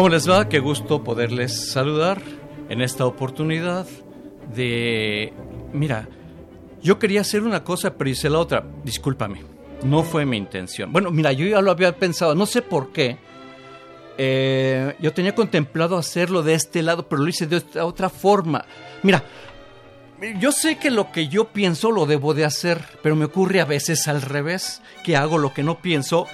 ¿Cómo les va? Qué gusto poderles saludar en esta oportunidad de... Mira, yo quería hacer una cosa, pero hice la otra. Discúlpame, no fue mi intención. Bueno, mira, yo ya lo había pensado, no sé por qué. Eh, yo tenía contemplado hacerlo de este lado, pero lo hice de otra forma. Mira, yo sé que lo que yo pienso lo debo de hacer, pero me ocurre a veces al revés, que hago lo que no pienso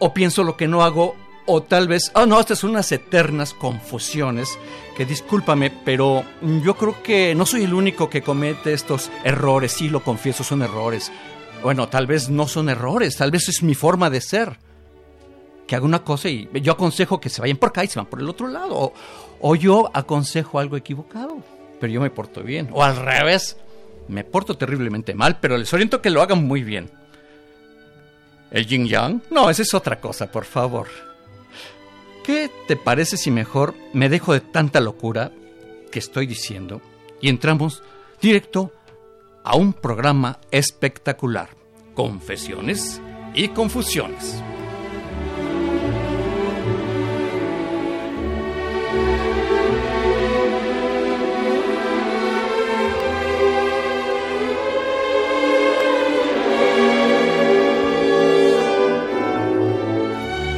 o pienso lo que no hago o tal vez, ah, no, estas son unas eternas confusiones que discúlpame, pero yo creo que no soy el único que comete estos errores, sí lo confieso, son errores. Bueno, tal vez no son errores, tal vez es mi forma de ser. Que haga una cosa y yo aconsejo que se vayan por acá y se van por el otro lado. O, o yo aconsejo algo equivocado, pero yo me porto bien. O al revés, me porto terriblemente mal, pero les oriento que lo hagan muy bien. ¿El yin yang? No, esa es otra cosa, por favor. ¿Qué te parece si mejor me dejo de tanta locura que estoy diciendo y entramos directo a un programa espectacular? Confesiones y confusiones.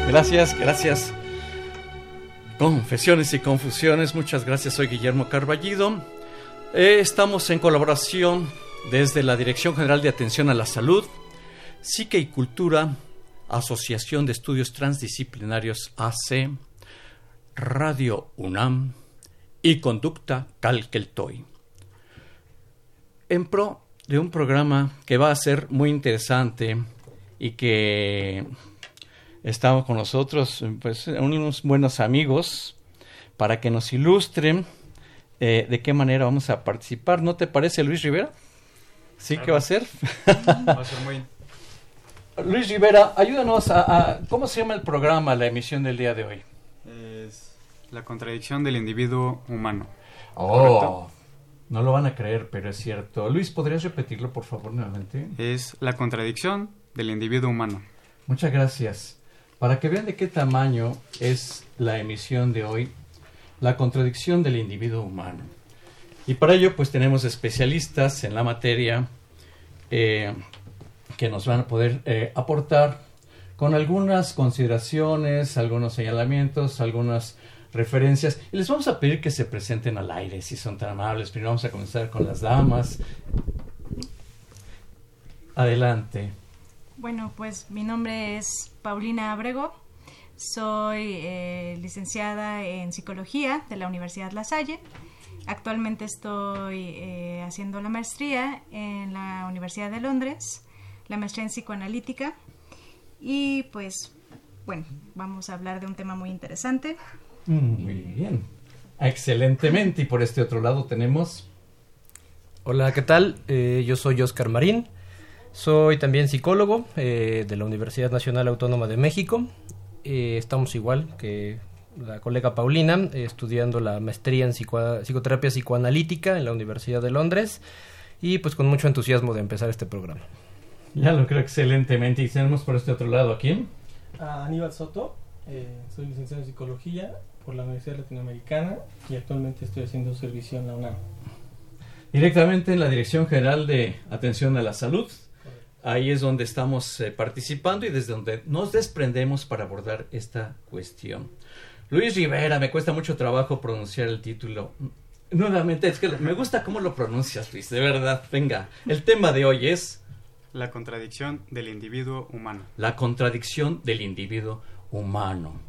Gracias, gracias. Confesiones y confusiones, muchas gracias, soy Guillermo Carballido. Eh, estamos en colaboración desde la Dirección General de Atención a la Salud, Psique y Cultura, Asociación de Estudios Transdisciplinarios AC, Radio UNAM y Conducta Calqueltoy. En pro de un programa que va a ser muy interesante y que estamos con nosotros pues, unos buenos amigos para que nos ilustren eh, de qué manera vamos a participar. ¿No te parece, Luis Rivera? ¿Sí que va a ser? Va a ser muy... Luis Rivera, ayúdanos a, ¿Cómo se llama el programa, la emisión del día de hoy? Es la contradicción del individuo humano. Oh, no lo van a creer, pero es cierto. Luis, ¿podrías repetirlo, por favor, nuevamente? Es la contradicción del individuo humano. Muchas gracias. Para que vean de qué tamaño es la emisión de hoy, la contradicción del individuo humano. Y para ello, pues tenemos especialistas en la materia eh, que nos van a poder eh, aportar con algunas consideraciones, algunos señalamientos, algunas referencias. Y les vamos a pedir que se presenten al aire, si son tan amables. Primero vamos a comenzar con las damas. Adelante. Bueno, pues mi nombre es Paulina Abrego. Soy eh, licenciada en psicología de la Universidad La Salle. Actualmente estoy eh, haciendo la maestría en la Universidad de Londres, la maestría en psicoanalítica. Y pues, bueno, vamos a hablar de un tema muy interesante. Muy bien. excelentemente. Y por este otro lado tenemos... Hola, ¿qué tal? Eh, yo soy Oscar Marín. Soy también psicólogo eh, de la Universidad Nacional Autónoma de México. Eh, estamos igual que la colega Paulina, estudiando la maestría en psicoterapia psicoanalítica en la Universidad de Londres y pues con mucho entusiasmo de empezar este programa. Ya lo creo excelentemente. Y tenemos por este otro lado a quién? A Aníbal Soto, eh, soy licenciado en psicología por la Universidad Latinoamericana y actualmente estoy haciendo servicio en la UNAM. Directamente en la Dirección General de Atención a la Salud Ahí es donde estamos eh, participando y desde donde nos desprendemos para abordar esta cuestión. Luis Rivera, me cuesta mucho trabajo pronunciar el título. Nuevamente, es que me gusta cómo lo pronuncias, Luis, de verdad. Venga, el tema de hoy es... La contradicción del individuo humano. La contradicción del individuo humano.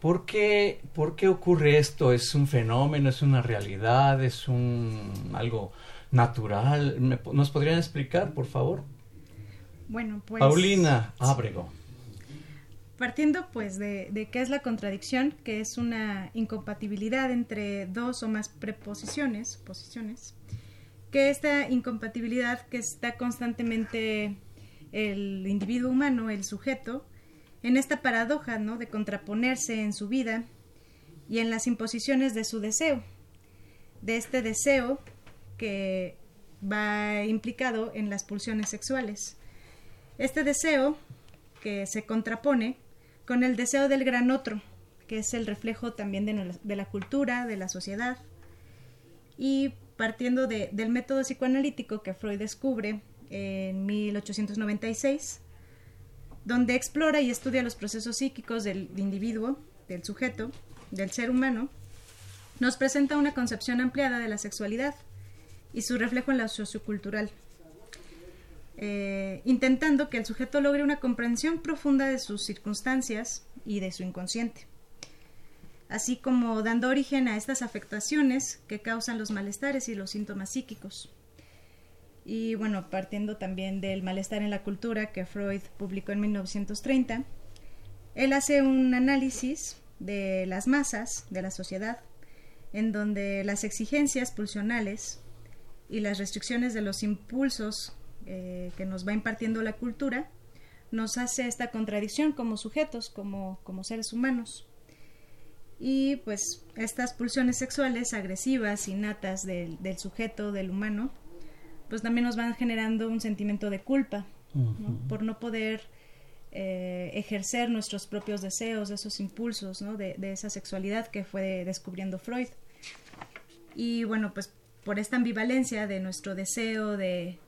¿Por qué, ¿Por qué ocurre esto? ¿Es un fenómeno? ¿Es una realidad? ¿Es un algo natural? ¿Nos podrían explicar, por favor? Bueno, pues... Paulina Ábrego. Partiendo pues de, de, qué es la contradicción, que es una incompatibilidad entre dos o más preposiciones, posiciones, que esta incompatibilidad que está constantemente el individuo humano, el sujeto, en esta paradoja ¿no? de contraponerse en su vida y en las imposiciones de su deseo, de este deseo que va implicado en las pulsiones sexuales este deseo que se contrapone con el deseo del gran otro, que es el reflejo también de, la cultura, de la sociedad. Y partiendo del método psicoanalítico que Freud descubre en 1896, donde explora y estudia los procesos psíquicos del individuo, del sujeto, del ser humano, nos presenta una concepción ampliada de la sexualidad y su reflejo en la sociocultural. Eh, intentando que el sujeto logre una comprensión profunda de sus circunstancias y de su inconsciente, así como dando origen a estas afectaciones que causan los malestares y los síntomas psíquicos. Y bueno, partiendo también del malestar en la cultura que Freud publicó en 1930, él hace un análisis de las masas, de la sociedad, en donde las exigencias pulsionales y las restricciones de los impulsos eh, que nos va impartiendo la cultura, nos hace esta contradicción como sujetos, como, como seres humanos. Y pues estas pulsiones sexuales agresivas, innatas del, del sujeto, del humano, pues también nos van generando un sentimiento de culpa por no poder eh, ejercer nuestros propios deseos, esos impulsos ¿no? de, de, esa sexualidad que fue descubriendo Freud. Y bueno, pues por esta ambivalencia de nuestro deseo de,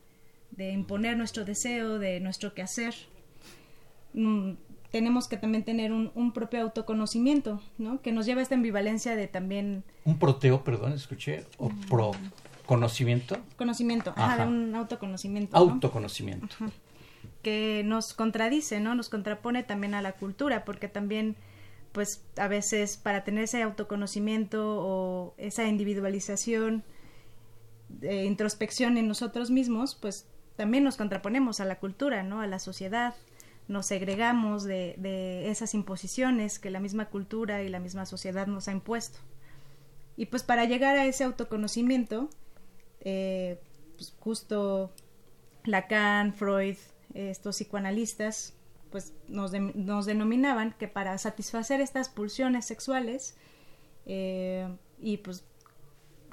de imponer nuestro deseo, de nuestro quehacer. Mm, tenemos que también tener un, propio autoconocimiento, ¿no? Que nos lleva a esta ambivalencia de también... Un proteo, perdón, escuché, o mm. pro conocimiento. Conocimiento, ajá, de un autoconocimiento. Autoconocimiento. Que nos contradice, ¿no? Nos contrapone también a la cultura, porque también, pues, a veces para tener ese autoconocimiento o esa individualización, de introspección en nosotros mismos, pues también nos contraponemos a la cultura, ¿no? A la sociedad, nos segregamos de, de, esas imposiciones que la misma cultura y la misma sociedad nos ha impuesto. Y pues para llegar a ese autoconocimiento, eh, pues justo Lacan, Freud, estos psicoanalistas, pues nos, nos, denominaban que para satisfacer estas pulsiones sexuales eh, y pues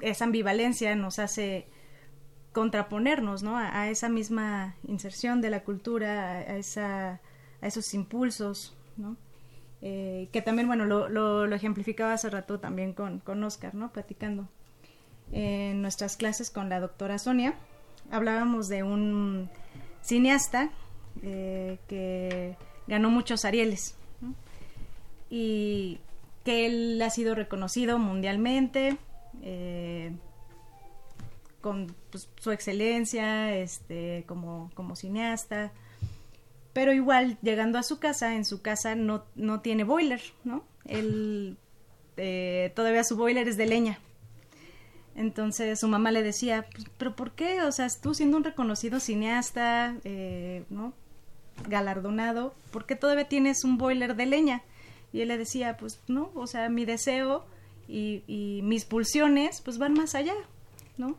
esa ambivalencia nos hace contraponernos ¿no? a, esa misma inserción de la cultura, a, esa, a esos impulsos, ¿no? Eh, que también, bueno, lo, ejemplificaba hace rato también con, con Oscar, ¿no? Platicando. En nuestras clases con la doctora Sonia, hablábamos de un cineasta eh, que ganó muchos Arieles y que él ha sido reconocido mundialmente, eh, con pues, su excelencia este, como, como cineasta. Pero igual, llegando a su casa, en su casa no, no tiene boiler, ¿no? Él, eh, todavía su boiler es de leña. Entonces su mamá le decía, pues, pero ¿por qué? O sea, tú siendo un reconocido cineasta, eh, ¿no? Galardonado, ¿por qué todavía tienes un boiler de leña? Y él le decía, pues no, o sea, mi deseo y, mis pulsiones pues van más allá, ¿no?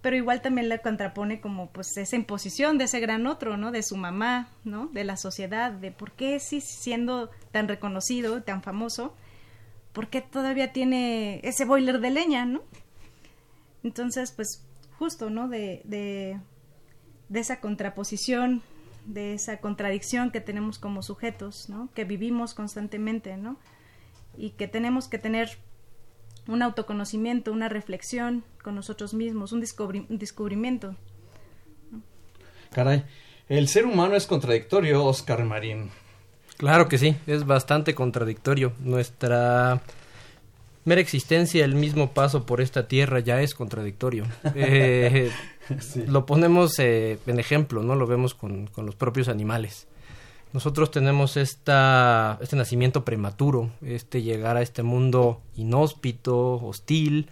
Pero igual también le contrapone como pues esa imposición de ese gran otro, ¿no? De su mamá, ¿no? De la sociedad, de por qué sí siendo tan reconocido, tan famoso, por qué todavía tiene ese boiler de leña, ¿no? Entonces, pues justo, ¿no? De, de, de esa contraposición, de esa contradicción que tenemos como sujetos, ¿no? Que vivimos constantemente, ¿no? Y que tenemos que tener un autoconocimiento, una reflexión con nosotros mismos, un, descubrimiento. Caray, el ser humano es contradictorio, Oscar Marín. Claro que sí, es bastante contradictorio. Nuestra mera existencia, el mismo paso por esta tierra ya es contradictorio. Eh, lo ponemos eh, en ejemplo, ¿no? Lo vemos con, con, los propios animales. Nosotros tenemos esta, este nacimiento prematuro, este llegar a este mundo inhóspito, hostil,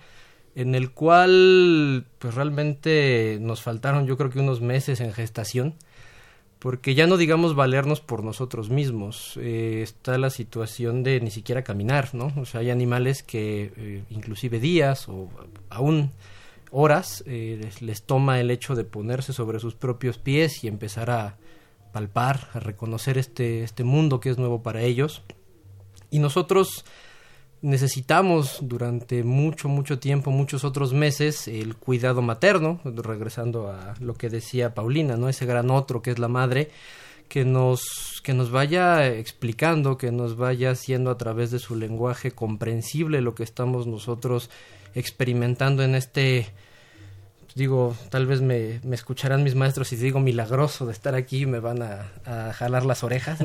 en el cual pues realmente nos faltaron yo creo que unos meses en gestación porque ya no digamos valernos por nosotros mismos, eh, está la situación de ni siquiera caminar, ¿no? O sea, hay animales que eh, inclusive días o aún horas eh, les, toma el hecho de ponerse sobre sus propios pies y empezar a palpar, a reconocer este, este mundo que es nuevo para ellos. Y nosotros necesitamos durante mucho, mucho tiempo, muchos otros meses, el cuidado materno, regresando a lo que decía Paulina, ¿no? Ese gran otro que es la madre, que nos, que nos vaya explicando, que nos vaya haciendo a través de su lenguaje comprensible lo que estamos nosotros experimentando en este digo, tal vez me, me, escucharán mis maestros y digo milagroso de estar aquí me van a, jalar las orejas.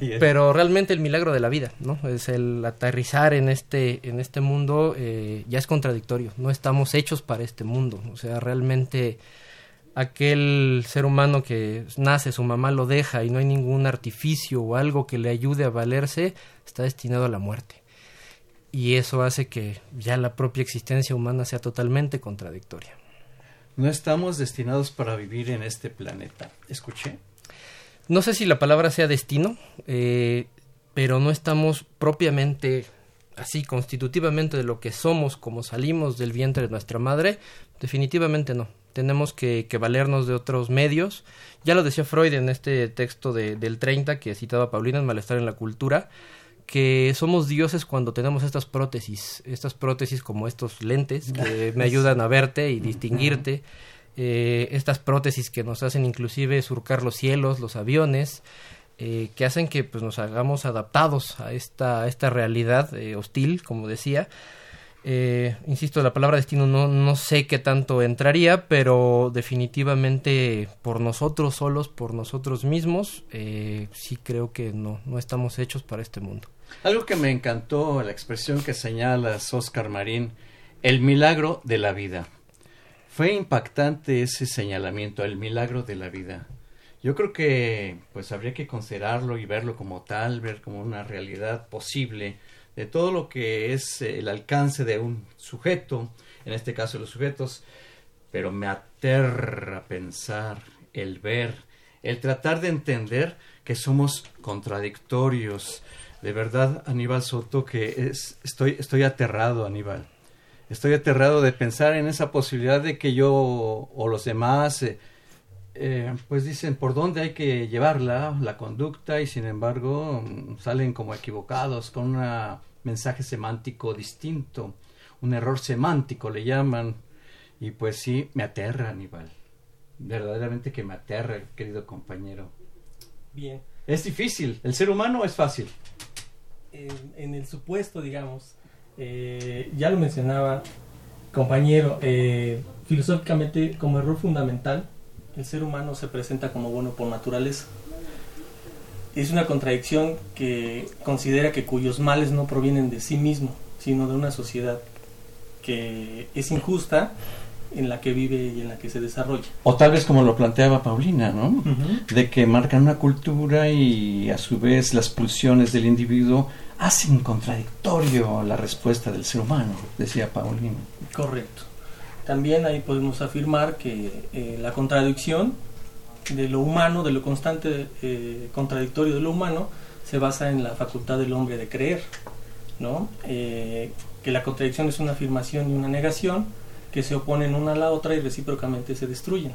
Pero realmente el milagro de la vida, ¿no? Es el aterrizar en este, en este mundo, eh, ya es contradictorio. No estamos hechos para este mundo. O sea, realmente aquel ser humano que nace, su mamá lo deja y no hay ningún artificio o algo que le ayude a valerse, está destinado a la muerte y eso hace que ya la propia existencia humana sea totalmente contradictoria. No estamos destinados para vivir en este planeta. ¿Escuché? No sé si la palabra sea destino, eh, pero no estamos propiamente así, constitutivamente de lo que somos como salimos del vientre de nuestra madre. Definitivamente no. Tenemos que, valernos de otros medios. Ya lo decía Freud en este texto de, del 30 que citaba Paulina en Malestar en la Cultura que somos dioses cuando tenemos estas prótesis, estas prótesis como estos lentes que me ayudan a verte y distinguirte, eh, estas prótesis que nos hacen inclusive surcar los cielos, los aviones, eh, que hacen que pues, nos hagamos adaptados a esta, esta realidad eh, hostil, como decía. Insisto, la palabra destino no, no sé qué tanto entraría, pero definitivamente por nosotros solos, por nosotros mismos, sí creo que no, no estamos hechos para este mundo. Algo que me encantó, la expresión que señalas, Oscar Marín, el milagro de la vida. Fue impactante ese señalamiento, el milagro de la vida. Yo creo que pues habría que considerarlo y verlo como tal, ver como una realidad posible de todo lo que es el alcance de un sujeto, en este caso los sujetos, pero me aterra pensar, el ver, el tratar de entender que somos contradictorios, de verdad, Aníbal Soto, que es, estoy, estoy aterrado, Aníbal. Estoy aterrado de pensar en esa posibilidad de que yo o los demás, eh, eh, pues dicen por dónde hay que llevarla, la conducta, y sin embargo mm, salen como equivocados con un mensaje semántico distinto, un error semántico le llaman, y pues sí, me aterra, Aníbal. Verdaderamente que me aterra, querido compañero. Bien. Es difícil, el ser humano es fácil en, el supuesto, digamos, eh, ya lo mencionaba, compañero, eh, filosóficamente como error fundamental, el ser humano se presenta como bueno por naturaleza. Es una contradicción que considera que cuyos males no provienen de sí mismo, sino de una sociedad que es injusta en la que vive y en la que se desarrolla. O tal vez como lo planteaba Paulina, ¿no? De que marcan una cultura y a su vez las pulsiones del individuo hacen contradictorio la respuesta del ser humano, decía Paulina. Correcto. También ahí podemos afirmar que eh, la contradicción de lo humano, de lo constante eh, contradictorio de lo humano, se basa en la facultad del hombre de creer. ¿no? Eh, que la contradicción es una afirmación y una negación que se oponen una a la otra y recíprocamente se destruyen.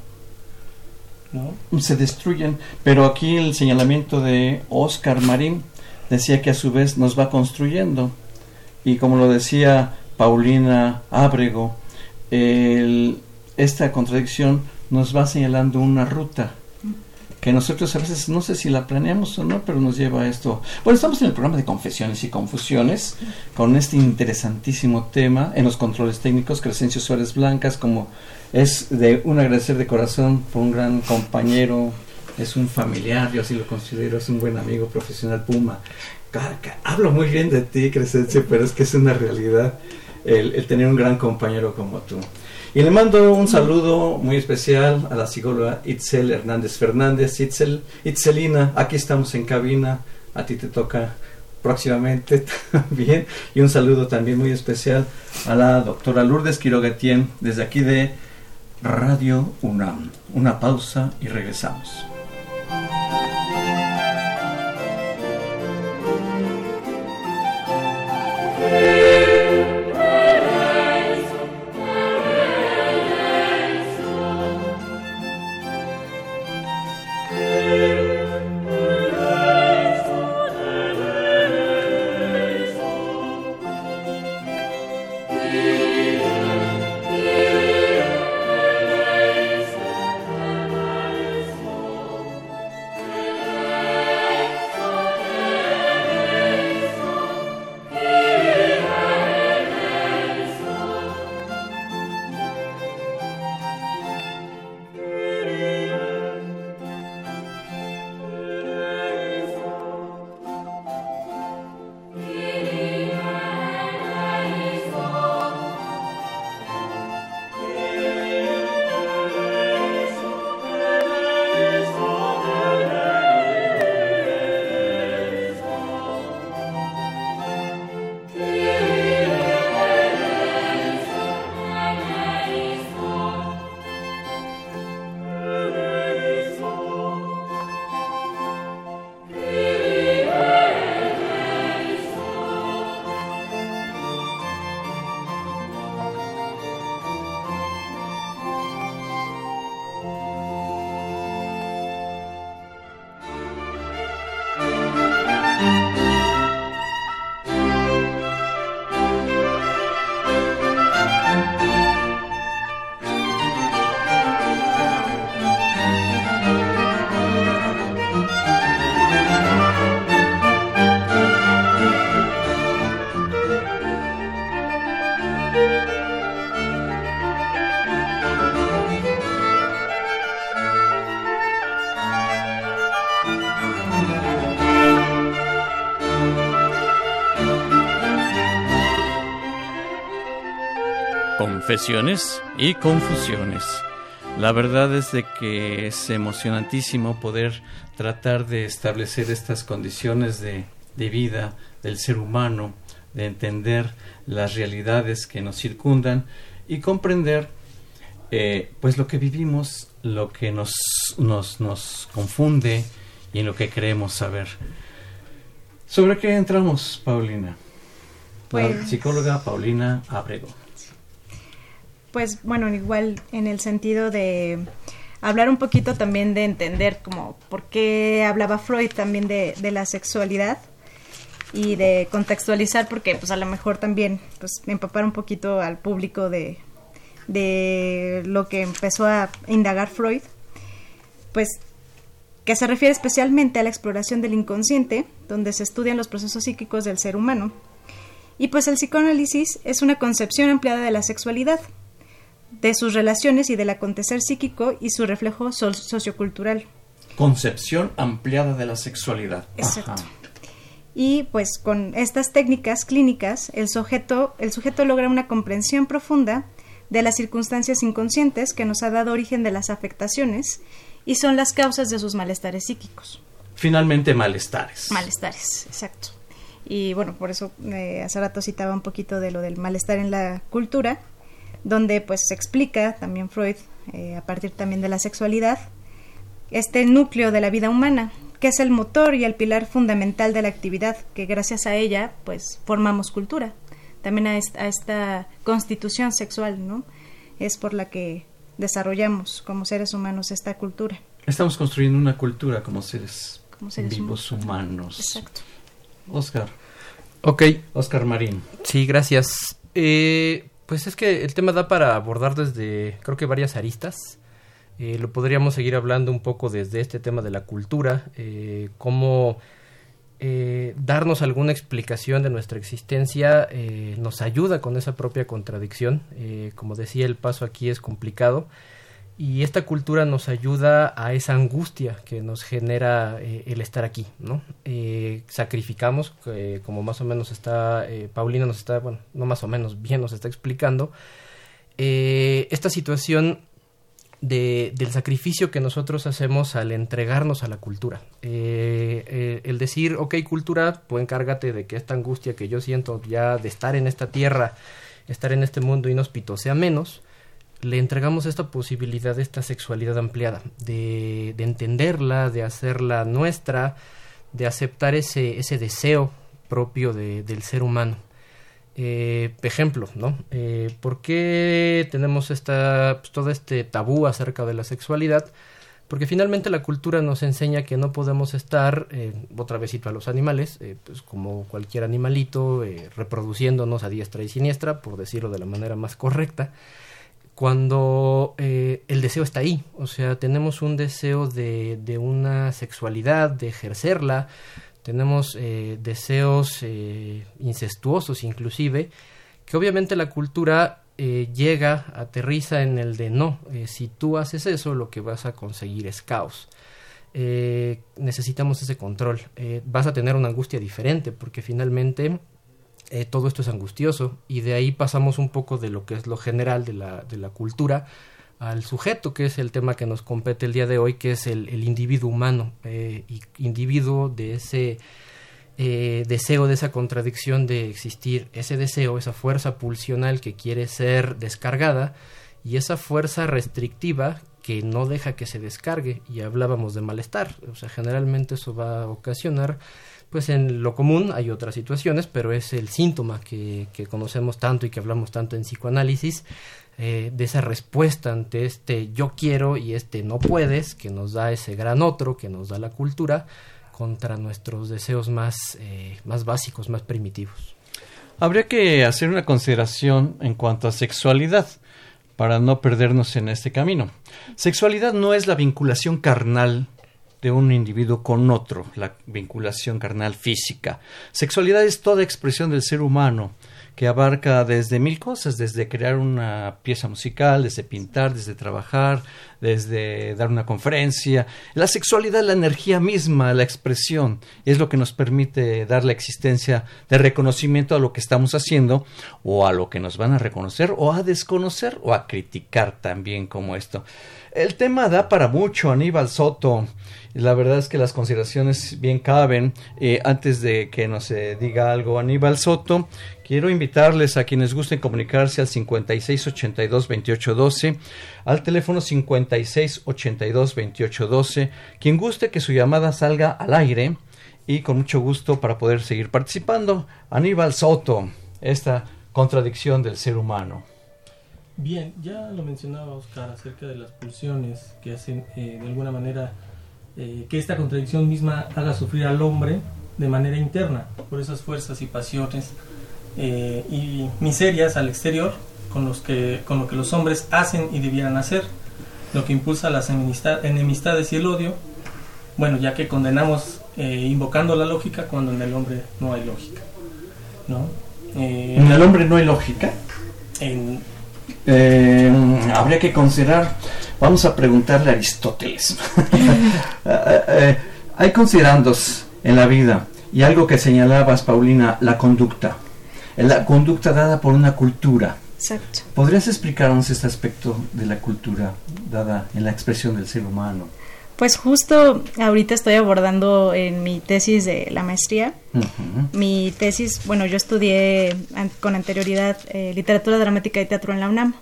¿no? Se destruyen, pero aquí el señalamiento de Oscar Marín decía que a su vez nos va construyendo. Y como lo decía Paulina Ábrego, esta contradicción nos va señalando una ruta que nosotros a veces no sé si la planeamos o no, pero nos lleva a esto. Bueno, estamos en el programa de confesiones y confusiones con este interesantísimo tema en los controles técnicos, Crescencio Suárez Blancas, como es de un agradecer de corazón por un gran compañero, es un familiar, yo así lo considero, es un buen amigo profesional Puma. Hablo muy bien de ti, Crescencio, pero es que es una realidad el tener un gran compañero como tú. Y le mando un saludo muy especial a la psicóloga Itzel Hernández Fernández. Itzel, Itzelina, aquí estamos en cabina, a ti te toca próximamente también. Y un saludo también muy especial a la doctora Lourdes Quirogatien desde aquí de Radio UNAM. Una pausa y regresamos. Confesiones y confusiones. La verdad es de que es emocionantísimo poder tratar de establecer estas condiciones de, vida del ser humano, de entender las realidades que nos circundan y comprender eh, pues lo que vivimos, lo que nos, nos, nos confunde y en lo que creemos saber. ¿Sobre qué entramos, Paulina? La pues psicóloga Paulina Abrego pues bueno, igual en el sentido de hablar un poquito también de entender como por qué hablaba Freud también de, la sexualidad y de contextualizar porque pues a lo mejor también pues empapar un poquito al público de, de lo que empezó a indagar Freud pues que se refiere especialmente a la exploración del inconsciente donde se estudian los procesos psíquicos del ser humano. Y pues el psicoanálisis es una concepción ampliada de la sexualidad de sus relaciones y del acontecer psíquico y su reflejo sociocultural. Concepción ampliada de la sexualidad. Exacto. Y pues con estas técnicas clínicas, el sujeto, el sujeto logra una comprensión profunda de las circunstancias inconscientes que nos ha dado origen de las afectaciones y son las causas de sus malestares psíquicos. Finalmente, malestares. Malestares, exacto. Y bueno, por eso eh, hace rato citaba un poquito de lo del malestar en la cultura, donde pues se explica también Freud, eh, a partir también de la sexualidad, este núcleo de la vida humana, que es el motor y el pilar fundamental de la actividad, que gracias a ella pues formamos cultura. También a esta, a esta constitución sexual, ¿no? Es por la que desarrollamos como seres humanos esta cultura. Estamos construyendo una cultura como seres, Como seres vivos humanos. Exacto. Oscar. Ok. Oscar Marín. Sí, gracias. Eh, pues es que el tema da para abordar desde, creo que varias aristas. Eh, lo podríamos seguir hablando un poco desde este tema de la cultura, eh, cómo eh, darnos alguna explicación de nuestra existencia nos ayuda con esa propia contradicción. Como decía, el paso aquí es complicado y esta cultura nos ayuda a esa angustia que nos genera eh, el estar aquí, ¿no? Eh, sacrificamos, eh, como más o menos está, Paulina nos está, bueno, no más o menos, bien nos está explicando, esta situación de, del sacrificio que nosotros hacemos al entregarnos a la cultura. El decir, ok, cultura, pues encárgate de que esta angustia que yo siento ya de estar en esta tierra, estar en este mundo inhóspito sea menos, le entregamos esta posibilidad, esta sexualidad ampliada, de, de entenderla, de hacerla nuestra, de aceptar ese, ese deseo propio de- del ser humano. Eh, ejemplo, ¿no? Eh, ¿Por qué tenemos esta, pues, todo este tabú acerca de la sexualidad? Porque finalmente la cultura nos enseña que no podemos estar, eh, otra vez a los animales, eh, pues como cualquier animalito, reproduciéndonos a diestra y siniestra, por decirlo de la manera más correcta, cuando eh, el deseo está ahí, o sea, tenemos un deseo de, una sexualidad, de ejercerla, tenemos eh, deseos eh, incestuosos inclusive, que obviamente la cultura eh, llega, aterriza en el de no, eh, si tú haces eso lo que vas a conseguir es caos. Eh, necesitamos ese control, vas a tener una angustia diferente porque finalmente eh, todo esto es angustioso y de ahí pasamos un poco de lo que es lo general de la, de la cultura al sujeto, que es el tema que nos compete el día de hoy, que es el, el individuo humano, eh, y individuo de ese eh, deseo, de esa contradicción de existir, ese deseo, esa fuerza pulsional que quiere ser descargada y esa fuerza restrictiva que no deja que se descargue. Y hablábamos de malestar, o sea, generalmente eso va a ocasionar pues en lo común hay otras situaciones, pero es el síntoma que, conocemos tanto y que hablamos tanto en psicoanálisis, eh, de esa respuesta ante este yo quiero y este no puedes, que nos da ese gran otro, que nos da la cultura, contra nuestros deseos más, eh, más básicos, más primitivos. Habría que hacer una consideración en cuanto a sexualidad para no perdernos en este camino. Sexualidad no es la vinculación carnal de un individuo con otro, la vinculación carnal física. Sexualidad es toda expresión del ser humano que abarca desde mil cosas, desde crear una pieza musical, desde pintar, desde trabajar, desde dar una conferencia. La sexualidad es la energía misma, la expresión, es lo que nos permite dar la existencia de reconocimiento a lo que estamos haciendo o a lo que nos van a reconocer o a desconocer o a criticar también como esto. El tema da para mucho, Aníbal Soto. La verdad es que las consideraciones bien caben. Eh, antes de que nos eh, diga algo Aníbal Soto, quiero invitarles a quienes gusten comunicarse al 5682-2812, al teléfono 5682-2812. Quien guste que su llamada salga al aire y con mucho gusto para poder seguir participando. Aníbal Soto, esta contradicción del ser humano. Bien, ya lo mencionaba Oscar acerca de las pulsiones que hacen eh, de alguna manera eh, que esta contradicción misma haga sufrir al hombre de manera interna por esas fuerzas y pasiones eh, y miserias al exterior con, los que, con lo que los hombres hacen y debieran hacer, lo que impulsa las enemistad- enemistades y el odio, bueno, ya que condenamos eh, invocando la lógica cuando en el hombre no hay lógica. ¿no? ¿En el hombre no hay lógica? en, Eh, habría que considerar, vamos a preguntarle a Aristóteles. Eh, eh, hay considerandos en la vida y algo que señalabas, Paulina, la conducta. La conducta dada por una cultura. Exacto. ¿Podrías explicarnos este aspecto de la cultura dada en la expresión del ser humano? Pues justo ahorita estoy abordando en mi tesis de la maestría. Mi tesis, bueno, yo estudié an- con anterioridad eh, literatura dramática y teatro en la UNAM.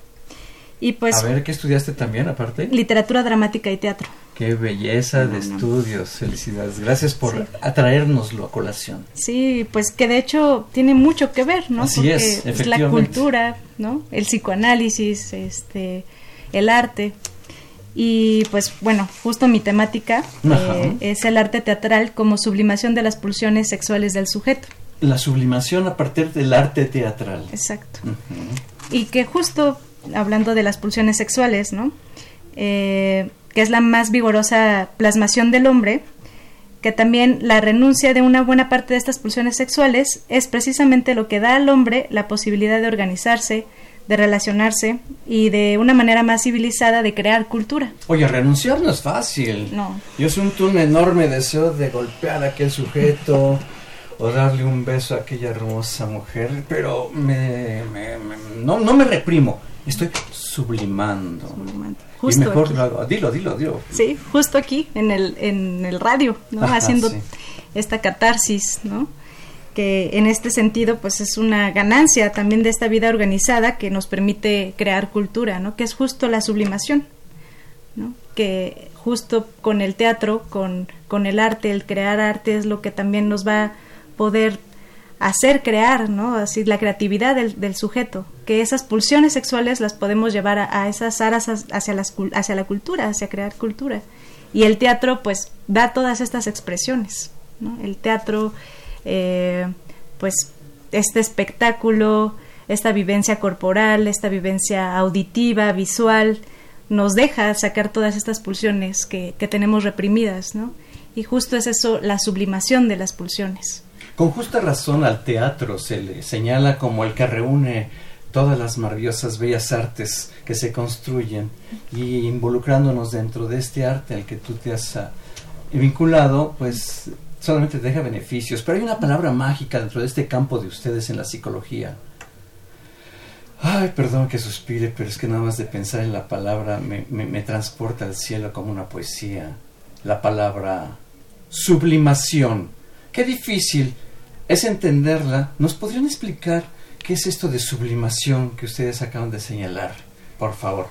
Y pues a ver, ¿qué estudiaste también aparte? literatura dramática y teatro. Qué belleza de estudios, felicidades. Gracias por atraérnoslo a colación. Sí, pues que de hecho tiene mucho que ver, ¿no? Así es, es la cultura, ¿no? El psicoanálisis, este, el arte. Y pues bueno, justo mi temática eh, es el arte teatral como sublimación de las pulsiones sexuales del sujeto. La sublimación a partir del arte teatral. Exacto. Y que justo hablando de las pulsiones sexuales, ¿no? Eh, que es la más vigorosa plasmación del hombre, que también la renuncia de una buena parte de estas pulsiones sexuales es precisamente lo que da al hombre la posibilidad de organizarse, de relacionarse y de una manera más civilizada de crear cultura. Oye, renunciar no es fácil. No. Yo siento un enorme deseo de golpear a aquel sujeto o darle un beso a aquella hermosa mujer, pero me, no, no me reprimo. Estoy sublimando. y mejor lo hago. Dilo, dilo, dilo. Sí, justo aquí, en el, en el radio, ¿no? Haciendo esta catarsis, ¿no? Que en este sentido, pues es una ganancia también de esta vida organizada que nos permite crear cultura, ¿no? Que es justo la sublimación, ¿no? Que justo con el teatro, con, con el arte, el crear arte es lo que también nos va a poder hacer crear, ¿no? Así la creatividad del, sujeto, que esas pulsiones sexuales las podemos llevar a, esas aras hacia, hacia la cultura, hacia crear cultura. Y el teatro, pues, da todas estas expresiones, ¿no? El teatro, eh, pues, este espectáculo, esta vivencia corporal, esta vivencia auditiva, visual, nos deja sacar todas estas pulsiones que, que tenemos reprimidas, ¿no? Y justo es eso, la sublimación de las pulsiones. Con justa razón al teatro se le señala como el que reúne todas las maravillosas bellas artes que se construyen y involucrándonos dentro de este arte al que tú te has ah, vinculado, pues solamente te deja beneficios. Pero hay una palabra mágica dentro de este campo de ustedes en la psicología. Ay, perdón que suspire, pero es que nada más de pensar en la palabra me, me transporta al cielo como una poesía. La palabra sublimación. Qué difícil es entenderla. ¿Nos podrían explicar qué es esto de sublimación que ustedes acaban de señalar? Por favor.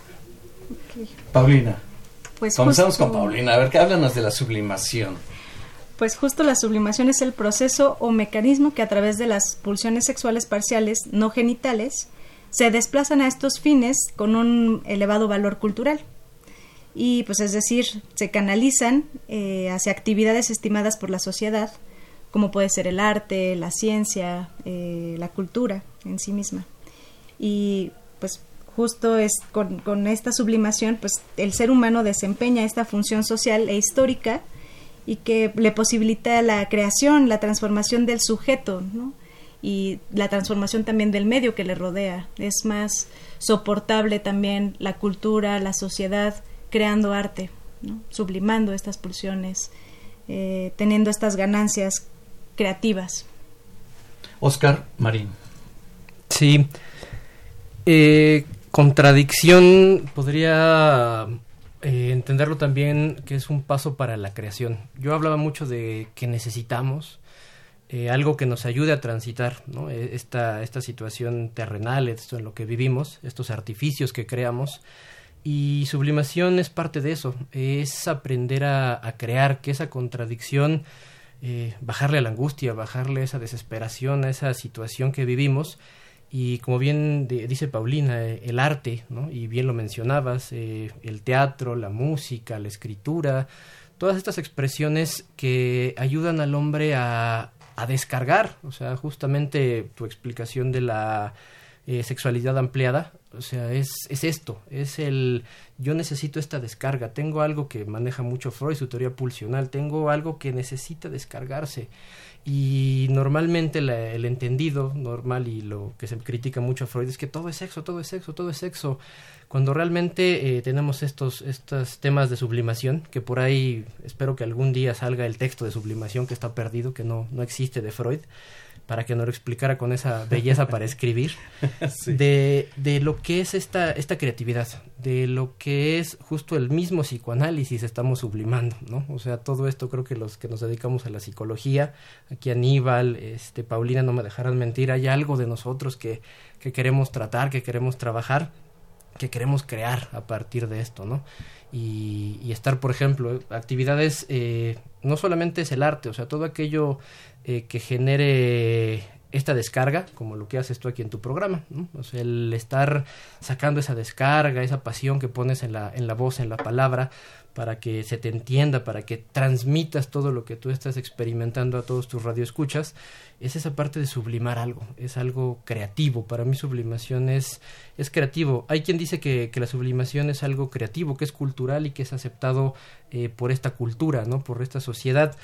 Paulina. Pues Comenzamos con Paulina. A ver, háblanos de la sublimación. Pues justo la sublimación es el proceso o mecanismo que a través de las pulsiones sexuales parciales no genitales se desplazan a estos fines con un elevado valor cultural. Y pues es decir, se canalizan eh, hacia actividades estimadas por la sociedad como puede ser el arte, la ciencia, eh, la cultura en sí misma. Y pues justo es con, esta sublimación, pues el ser humano desempeña esta función social e histórica y que le posibilita la creación, la transformación del sujeto, y la transformación también del medio que le rodea. Es más soportable también la cultura, la sociedad, creando arte, sublimando estas pulsiones, eh, teniendo estas ganancias creativas. Oscar Marín. Sí. Eh, contradicción podría eh, entenderlo también que es un paso para la creación. Yo hablaba mucho de que necesitamos eh, algo que nos ayude a transitar e, esta, esta situación terrenal, esto en lo que vivimos, estos artificios que creamos. Y sublimación es parte de eso, es aprender a, a crear que esa contradicción eh, bajarle a la angustia, bajarle esa desesperación, a esa situación que vivimos. Y como bien dice Paulina, eh, el arte, ¿no? y bien lo mencionabas, eh, el teatro, la música, la escritura, todas estas expresiones que ayudan al hombre a, a descargar, o sea, justamente tu explicación de la sexualidad ampliada, o sea, es, es esto, es el yo necesito esta descarga, tengo algo que maneja mucho Freud, su teoría pulsional, tengo algo que necesita descargarse. Y normalmente el entendido normal y lo que se critica mucho a Freud es que todo es sexo, todo es sexo, todo es sexo. Cuando realmente eh, tenemos estos, estos temas de sublimación, que por ahí espero que algún día salga el texto de sublimación que está perdido, que no, no existe de Freud, para que nos lo explicara con esa belleza para escribir, de, de, lo que es esta, esta creatividad, de lo que es justo el mismo psicoanálisis estamos sublimando, ¿no? O sea, todo esto creo que los que nos dedicamos a la psicología, aquí Aníbal, este, Paulina, no me dejarán mentir, hay algo de nosotros que, que queremos tratar, que queremos trabajar, que queremos crear a partir de esto, ¿no? Y, estar, por ejemplo, actividades, eh, no solamente es el arte, o sea, todo aquello eh, que genere esta descarga, como lo que haces tú aquí en tu programa, ¿no? o sea, el estar sacando esa descarga, esa pasión que pones en la, en la voz, en la palabra, para que se te entienda, para que transmitas todo lo que tú estás experimentando a todos tus radioescuchas, es esa parte de sublimar algo, es algo creativo. Para mí sublimación es, es creativo. Hay quien dice que, que la sublimación es algo creativo, que es cultural y que es aceptado eh, por esta cultura, ¿no? por esta sociedad.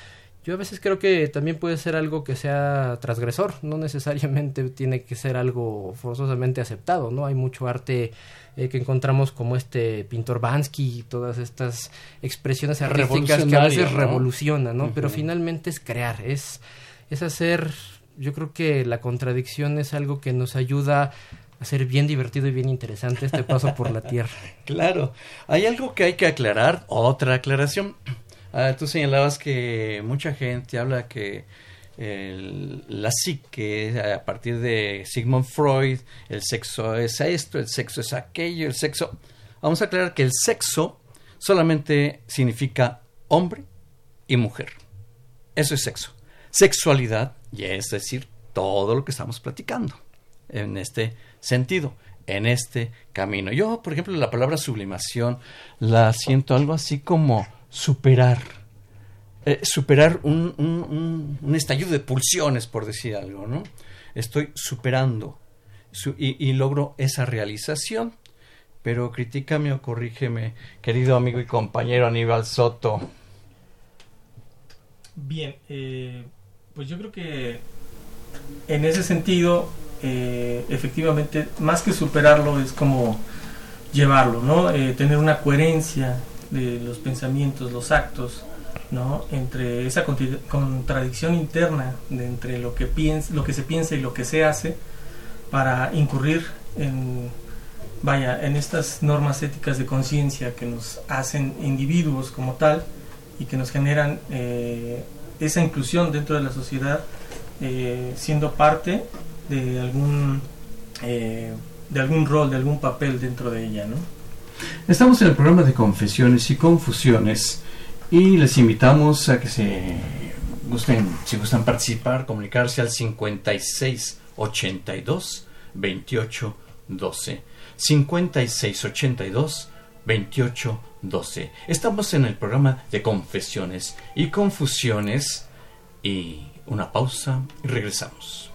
Yo a veces creo que también puede ser algo que sea transgresor, no necesariamente tiene que ser algo forzosamente aceptado, ¿no? Hay mucho arte eh, que encontramos como este pintor Bansky y todas estas expresiones artísticas que a veces revolucionan, ¿no? Pero finalmente es crear, es, es hacer, yo creo que la contradicción es algo que nos ayuda a ser bien divertido y bien interesante este paso por la Tierra. Claro, hay algo que hay que aclarar, otra aclaración. Ah, tú señalabas que mucha gente habla que la psique, a partir de Sigmund Freud, el sexo es esto, el sexo es aquello, el sexo... Vamos a aclarar que el sexo solamente significa hombre y mujer. Eso es sexo. Sexualidad, y es decir, todo lo que estamos platicando en este sentido, en este camino. Yo, por ejemplo, la palabra sublimación la siento algo así como superar. Eh, superar un, un, un, estallido de pulsiones, por decir algo, ¿no? Estoy superando y, logro esa realización. Pero critícame o corrígeme, querido amigo y compañero Aníbal Soto. Bien, eh, pues yo creo que en ese sentido, eh, efectivamente, más que superarlo es como llevarlo, ¿no? tener una coherencia de los pensamientos, los actos, ¿no? Entre esa contradicción interna de entre lo que, piensa, lo que se piensa y lo que se hace para incurrir en, vaya, en estas normas éticas de conciencia que nos hacen individuos como tal y que nos generan eh, esa inclusión dentro de la sociedad eh, siendo parte de algún eh, de algún rol, de algún papel dentro de ella, ¿no? Estamos en el programa de confesiones y confusiones y les invitamos a que se gusten, si gustan participar, comunicarse al 56 82 28 12. 56 82 28 12. Estamos en el programa de confesiones y confusiones y una pausa y regresamos.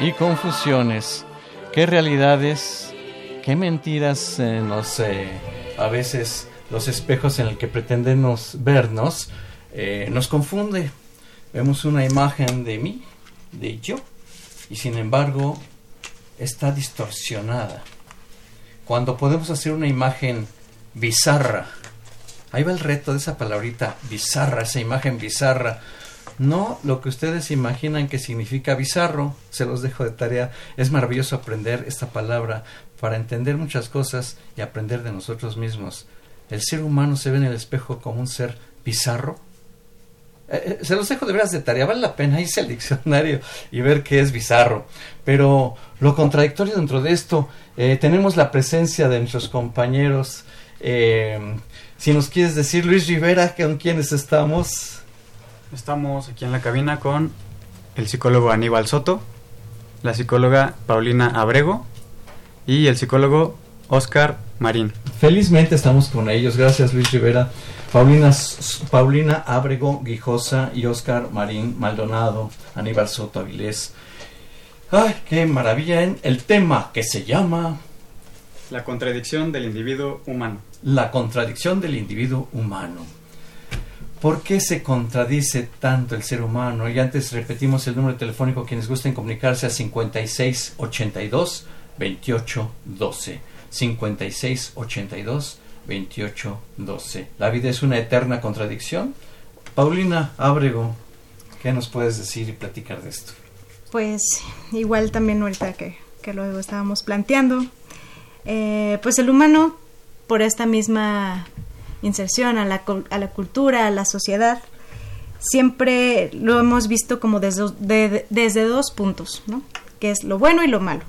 Y confusiones, qué realidades, qué mentiras eh, nos a veces los espejos en el que pretendemos vernos eh, nos confunde. Vemos una imagen de mí, de yo, y sin embargo está distorsionada. Cuando podemos hacer una imagen bizarra, ahí va el reto de esa palabrita bizarra, esa imagen bizarra, no lo que ustedes imaginan que significa bizarro, se los dejo de tarea. Es maravilloso aprender esta palabra para entender muchas cosas y aprender de nosotros mismos. El ser humano se ve en el espejo como un ser bizarro. Eh, eh, se los dejo de veras de tarea, vale la pena irse al diccionario y ver qué es bizarro. Pero lo contradictorio dentro de esto, eh, tenemos la presencia de nuestros compañeros. si nos quieres decir, Luis Rivera, ¿con quiénes estamos? Estamos aquí en la cabina con el psicólogo Aníbal Soto, la psicóloga Paulina Abrego y el psicólogo Oscar Marín. Felizmente estamos con ellos, gracias Luis Rivera. Paulina, Paulina Abrego Guijosa y Oscar Marín Maldonado, Aníbal Soto Avilés. ¡Ay, qué maravilla! En el tema que se llama... La contradicción del individuo humano. La contradicción del individuo humano. ¿Por qué se contradice tanto el ser humano? Y antes repetimos el número telefónico quienes gusten comunicarse a 5682 2812. 5682 2812. ¿La vida es una eterna contradicción? Paulina Ábrego, ¿qué nos puedes decir y platicar de esto? Pues igual también ahorita que, que luego estábamos planteando, eh, pues el humano, por esta misma inserción a la, a la cultura, a la sociedad, siempre lo hemos visto como desde, desde dos puntos, ¿no? que es lo bueno y lo malo.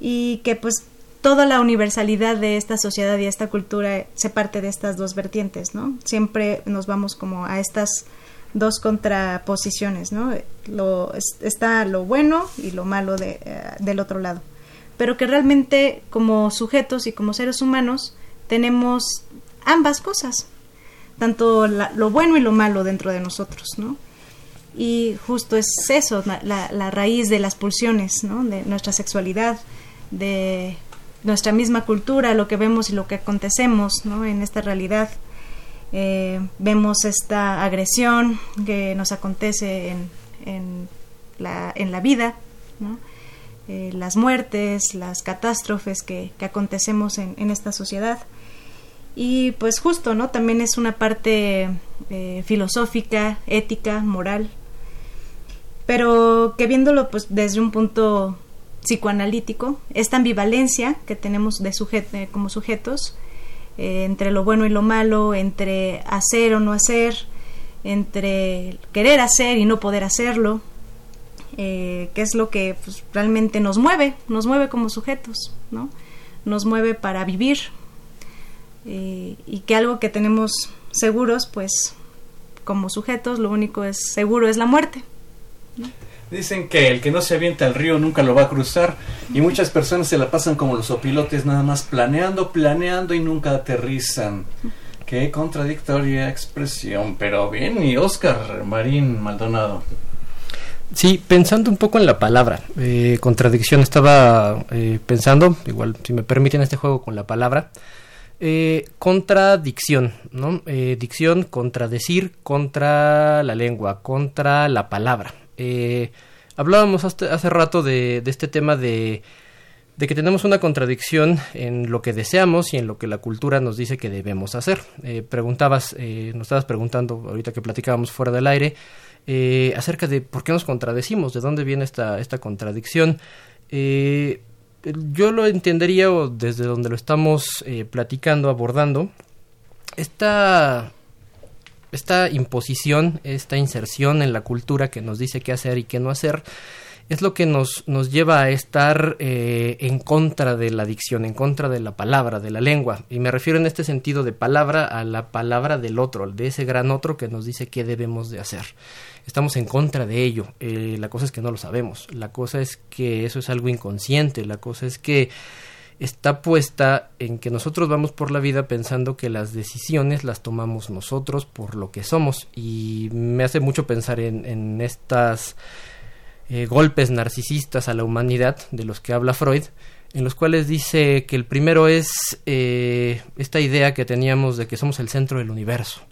Y que pues toda la universalidad de esta sociedad y esta cultura se parte de estas dos vertientes, ¿no? Siempre nos vamos como a estas dos contraposiciones, ¿no? Está lo bueno y lo malo de, eh, del otro lado. Pero que realmente como sujetos y como seres humanos tenemos ambas cosas, tanto lo bueno y lo malo dentro de nosotros, ¿no? Y justo es eso, la, raíz de las pulsiones, ¿no? De nuestra sexualidad, de nuestra misma cultura, lo que vemos y lo que acontecemos, ¿no? En esta realidad. Eh, vemos esta agresión que nos acontece en, en, la, en la vida, ¿no? Eh, las muertes, las catástrofes que, que acontecemos en, en, esta sociedad. Y pues justo, ¿no? También es una parte eh, filosófica, ética, moral, pero que viéndolo pues desde un punto psicoanalítico, esta ambivalencia que tenemos de eh, como sujetos, eh, entre lo bueno y lo malo, entre hacer o no hacer, entre querer hacer y no poder hacerlo, que es lo que pues, realmente nos mueve, nos mueve como sujetos, ¿no? Nos mueve para vivir, y que algo que tenemos seguros, pues como sujetos, lo único es seguro es la muerte. Dicen que el que no se avienta al río nunca lo va a cruzar y muchas personas se la pasan como los opilotes nada más planeando, planeando y nunca aterrizan. Qué contradictoria expresión, pero bien, y Oscar Marín Maldonado. Sí, pensando un poco en la palabra, eh, contradicción, estaba eh, pensando, igual si me permiten este juego con la palabra, eh, contradicción, ¿no? Eh, dicción, contradecir, contra la lengua, contra la palabra. Eh, hablábamos hace, hace rato de, este tema de, de que tenemos una contradicción en lo que deseamos y en lo que la cultura nos dice que debemos hacer. Eh, preguntabas, eh, nos estabas preguntando ahorita que platicábamos fuera del aire eh, acerca de por qué nos contradecimos, de dónde viene esta, contradicción. Yo lo entendería desde donde lo estamos eh, platicando, abordando, esta, esta imposición, esta inserción en la cultura que nos dice qué hacer y qué no hacer, es lo que nos, nos lleva a estar eh, en contra de la dicción, en contra de la palabra, de la lengua. Y me refiero en este sentido de palabra a la palabra del otro, de ese gran otro que nos dice qué debemos de hacer estamos en contra de ello. Eh, la cosa es que no lo sabemos. La cosa es que eso es algo inconsciente. La cosa es que está puesta en que nosotros vamos por la vida pensando que las decisiones las tomamos nosotros por lo que somos. Y me hace mucho pensar en, en estas eh, golpes narcisistas a la humanidad de los que habla Freud en los cuales dice que el primero es eh, esta idea que teníamos de que somos el centro del universo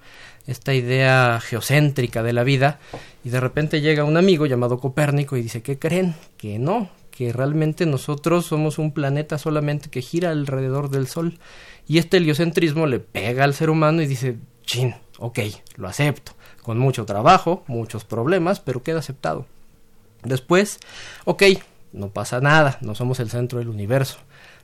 esta idea geocéntrica de la vida y de repente llega un amigo llamado Copérnico y dice, ¿qué creen? Que no, que realmente nosotros somos un planeta solamente que gira alrededor del Sol. Y este heliocentrismo le pega al ser humano y dice, chin, ok, lo acepto, con mucho trabajo, muchos problemas, pero queda aceptado. Después, ok, no pasa nada, no somos el centro del universo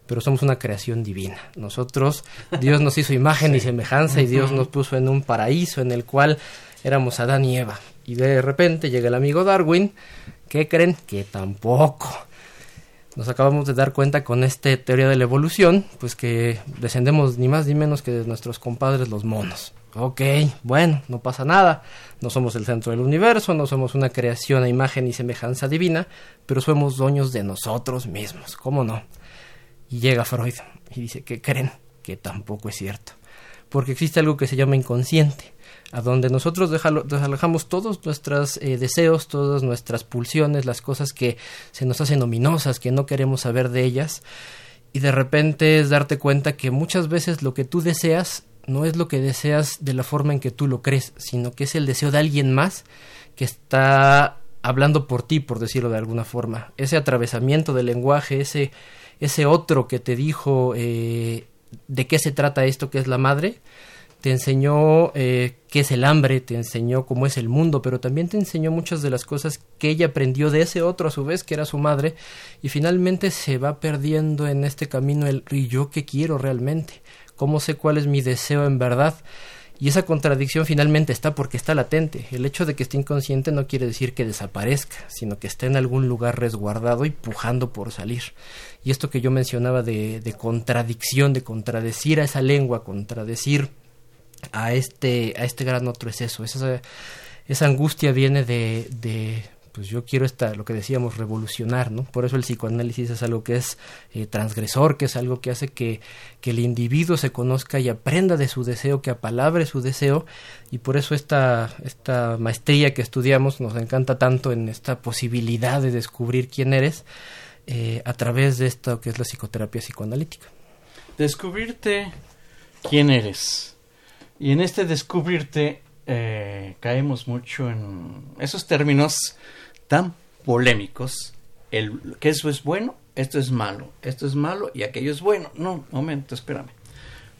pero somos una creación divina. Nosotros, Dios nos hizo imagen y semejanza y Dios nos puso en un paraíso en el cual éramos Adán y Eva. Y de repente llega el amigo Darwin, ¿qué creen? Que tampoco. Nos acabamos de dar cuenta con esta teoría de la evolución, pues que descendemos ni más ni menos que de nuestros compadres los monos. Ok, bueno, no pasa nada. No somos el centro del universo, no somos una creación a imagen y semejanza divina, pero somos dueños de nosotros mismos. ¿Cómo no? Y llega Freud y dice que creen que tampoco es cierto. Porque existe algo que se llama inconsciente, a donde nosotros desalojamos todos nuestros eh, deseos, todas nuestras pulsiones, las cosas que se nos hacen ominosas, que no queremos saber de ellas, y de repente es darte cuenta que muchas veces lo que tú deseas no es lo que deseas de la forma en que tú lo crees, sino que es el deseo de alguien más que está hablando por ti, por decirlo de alguna forma. Ese atravesamiento del lenguaje, ese ese otro que te dijo eh, de qué se trata esto que es la madre, te enseñó eh, qué es el hambre, te enseñó cómo es el mundo, pero también te enseñó muchas de las cosas que ella aprendió de ese otro a su vez, que era su madre, y finalmente se va perdiendo en este camino el ¿y yo qué quiero realmente? ¿Cómo sé cuál es mi deseo en verdad? Y esa contradicción finalmente está porque está latente. El hecho de que esté inconsciente no quiere decir que desaparezca, sino que está en algún lugar resguardado y pujando por salir. Y esto que yo mencionaba de, de contradicción, de contradecir a esa lengua, contradecir a este, a este gran otro es eso. Esa, esa angustia viene de, de pues yo quiero esta, lo que decíamos, revolucionar, ¿no? Por eso el psicoanálisis es algo que es eh, transgresor, que es algo que hace que, que, el individuo se conozca y aprenda de su deseo, que apalabre su deseo, y por eso esta, esta maestría que estudiamos nos encanta tanto en esta posibilidad de descubrir quién eres eh, a través de esto que es la psicoterapia psicoanalítica. Descubrirte quién eres. Y en este descubrirte eh, caemos mucho en esos términos tan polémicos, el, que eso es bueno, esto es malo, esto es malo y aquello es bueno. No, momento, espérame.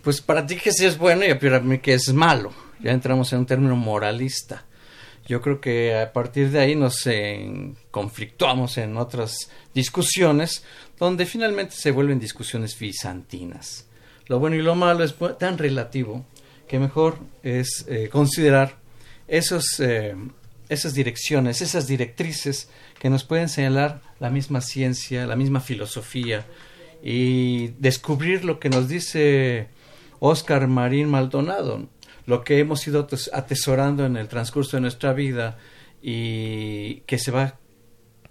Pues para ti que sí es bueno y para mí que es malo. Ya entramos en un término moralista. Yo creo que a partir de ahí nos eh, conflictuamos en otras discusiones donde finalmente se vuelven discusiones bizantinas. Lo bueno y lo malo es tan relativo que mejor es eh, considerar esos eh, esas direcciones, esas directrices que nos pueden señalar la misma ciencia, la misma filosofía y descubrir lo que nos dice Oscar Marín Maldonado, lo que hemos ido atesorando en el transcurso de nuestra vida y que se va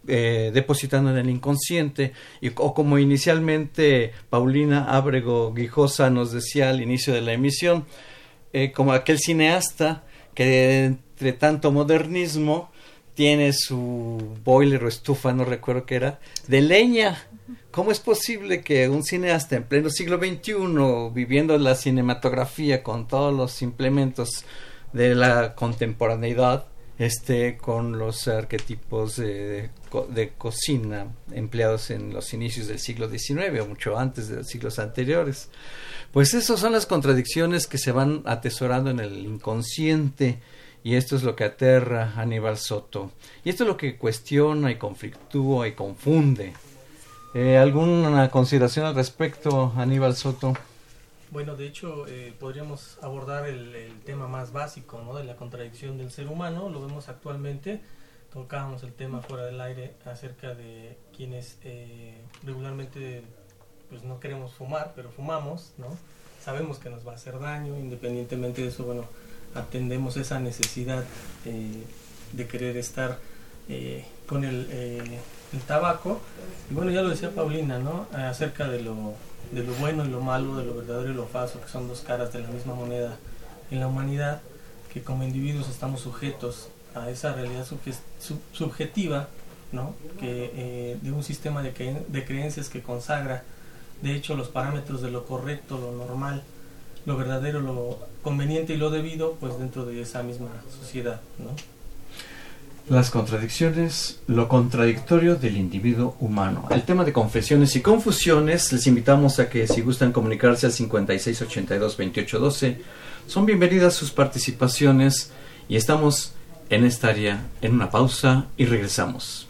eh, depositando en el inconsciente. Y, o como inicialmente Paulina Ábrego Guijosa nos decía al inicio de la emisión, eh, como aquel cineasta que de tanto modernismo tiene su boiler o estufa, no recuerdo qué era, de leña. ¿Cómo es posible que un cineasta en pleno siglo XXI, viviendo la cinematografía con todos los implementos de la contemporaneidad, esté con los arquetipos de, de, cocina empleados en los inicios del siglo XIX o mucho antes de los siglos anteriores? Pues esas son las contradicciones que se van atesorando en el inconsciente y esto es lo que aterra a Aníbal Soto. Y esto es lo que cuestiona y conflictúa y confunde. Eh, ¿Alguna consideración al respecto, Aníbal Soto? Bueno, de hecho, eh, podríamos abordar el, tema más básico ¿no? de la contradicción del ser humano. Lo vemos actualmente. Tocábamos el tema fuera del aire acerca de quienes eh, regularmente pues no queremos fumar, pero fumamos, ¿no? Sabemos que nos va a hacer daño, independientemente de eso, bueno, atendemos esa necesidad eh, de querer estar eh, con el, eh, el, tabaco. Y bueno, ya lo decía Paulina, ¿no? Acerca de lo, de lo bueno y lo malo, de lo verdadero y lo falso, que son dos caras de la misma moneda en la humanidad, que como individuos estamos sujetos a esa realidad subjetiva, ¿no? Que, de un sistema de creencias que consagra, de hecho, los parámetros de lo correcto, lo normal, lo verdadero, lo conveniente y lo debido, pues dentro de esa misma sociedad, ¿no? Las contradicciones, lo contradictorio del individuo humano. El tema de confesiones y confusiones, les invitamos a que si gustan comunicarse al 5682-2812, son bienvenidas sus participaciones y estamos en esta área en una pausa y regresamos.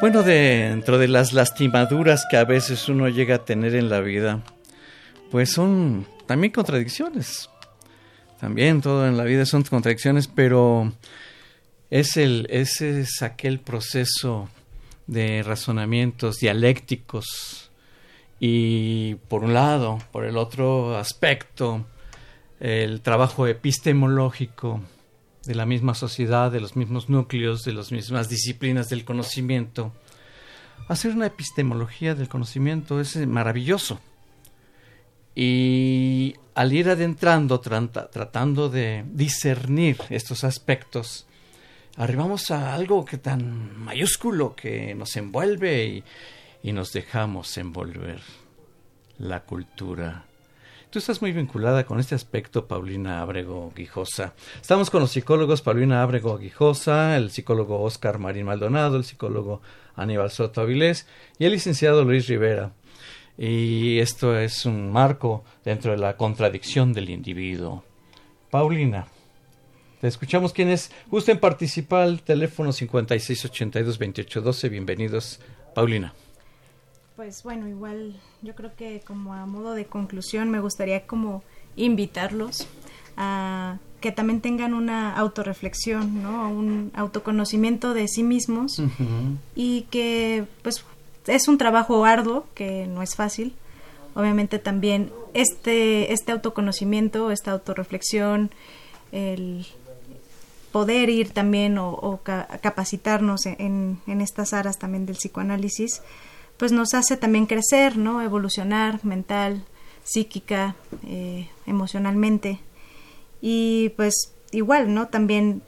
Bueno, dentro de las lastimaduras que a veces uno llega a tener en la vida, pues son también contradicciones. También todo en la vida son contradicciones, pero es, el, ese es aquel proceso de razonamientos dialécticos y por un lado, por el otro aspecto, el trabajo epistemológico de la misma sociedad, de los mismos núcleos, de las mismas disciplinas del conocimiento. Hacer una epistemología del conocimiento es maravilloso. Y al ir adentrando, tratando de discernir estos aspectos, arribamos a algo que tan mayúsculo que nos envuelve y nos dejamos envolver. La cultura Tú estás muy vinculada con este aspecto, Paulina Abrego Guijosa. Estamos con los psicólogos Paulina Abrego Guijosa, el psicólogo Oscar Marín Maldonado, el psicólogo Aníbal Soto Avilés y el licenciado Luis Rivera. Y esto es un marco dentro de la contradicción del individuo. Paulina, te escuchamos quienes gusten participar. El teléfono 5682-2812. Bienvenidos, Paulina. Pues bueno, igual yo creo que como a modo de conclusión me gustaría como invitarlos a que también tengan una autorreflexión, ¿no? Un autoconocimiento de sí mismos y que pues es un trabajo arduo que no es fácil. Obviamente también este este autoconocimiento, esta autorreflexión, el poder ir también o, capacitarnos en, en, estas aras también del psicoanálisis, pues nos hace también crecer, ¿no? Evolucionar mental, psíquica, eh, emocionalmente. Y pues igual, ¿no? También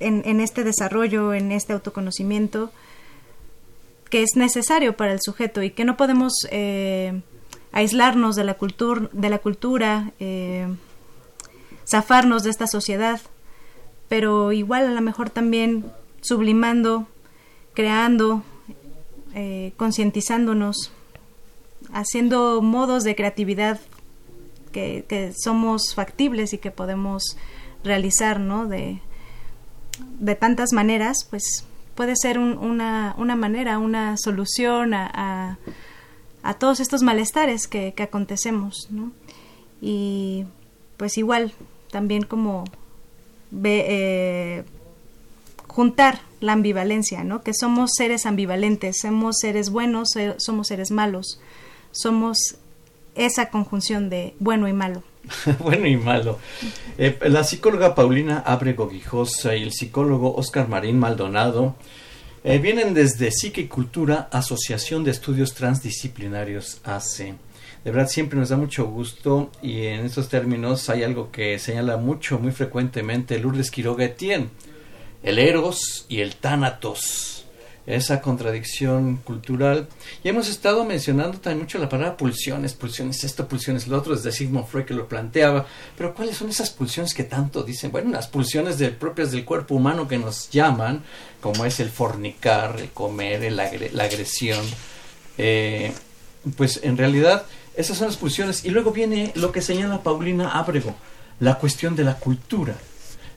en, este desarrollo, en este autoconocimiento, que es necesario para el sujeto y que no podemos eh, aislarnos de la, cultura de la cultura, eh, zafarnos de esta sociedad, pero igual a lo mejor también sublimando, creando, eh, concientizándonos, haciendo modos de creatividad que, somos factibles y que podemos realizar, ¿no? De, de tantas maneras, pues puede ser una, una, manera, una solución a, a, todos estos malestares que, acontecemos, ¿no? Y pues igual, también como ve, eh, juntar la ambivalencia, ¿no? Que somos seres ambivalentes, somos seres buenos, somos seres malos, somos esa conjunción de bueno y malo bueno y malo. Eh, la psicóloga Paulina Abrego Guijosa y el psicólogo Oscar Marín Maldonado eh, vienen desde Psique y Cultura, Asociación de Estudios Transdisciplinarios AC. De verdad siempre nos da mucho gusto y en estos términos hay algo que señala mucho, muy frecuentemente Lourdes Quiroga Etienne, el Eros y el Tánatos esa contradicción cultural. Y hemos estado mencionando también mucho la palabra pulsiones, pulsiones esto, pulsiones lo otro, desde Sigmund Freud que lo planteaba. Pero ¿cuáles son esas pulsiones que tanto dicen? Bueno, las pulsiones propias del cuerpo humano que nos llaman, como es el fornicar, el comer, el la agresión. Eh, pues en realidad esas son las pulsiones. Y luego viene lo que señala Paulina Ábrego, la cuestión de la cultura.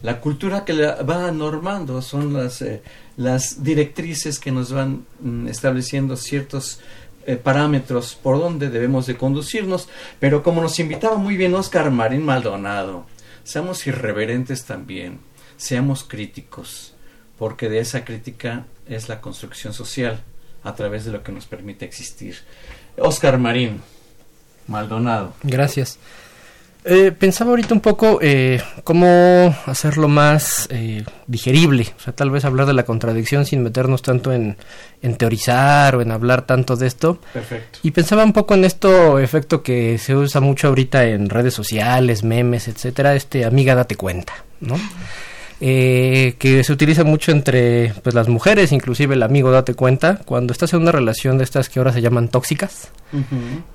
La cultura que la va normando son las, eh, las directrices que nos van mm, estableciendo ciertos eh, parámetros por donde debemos de conducirnos, pero como nos invitaba muy bien Oscar Marín Maldonado, seamos irreverentes también, seamos críticos, porque de esa crítica es la construcción social a través de lo que nos permite existir. Oscar Marín Maldonado. Gracias. Eh, pensaba ahorita un poco eh, cómo hacerlo más eh, digerible, o sea, tal vez hablar de la contradicción sin meternos tanto en, en, teorizar o en hablar tanto de esto. Perfecto. Y pensaba un poco en esto efecto que se usa mucho ahorita en redes sociales, memes, etcétera, este amiga date cuenta, ¿no? Eh, que se utiliza mucho entre pues, las mujeres, inclusive el amigo, date cuenta, cuando estás en una relación de estas que ahora se llaman tóxicas,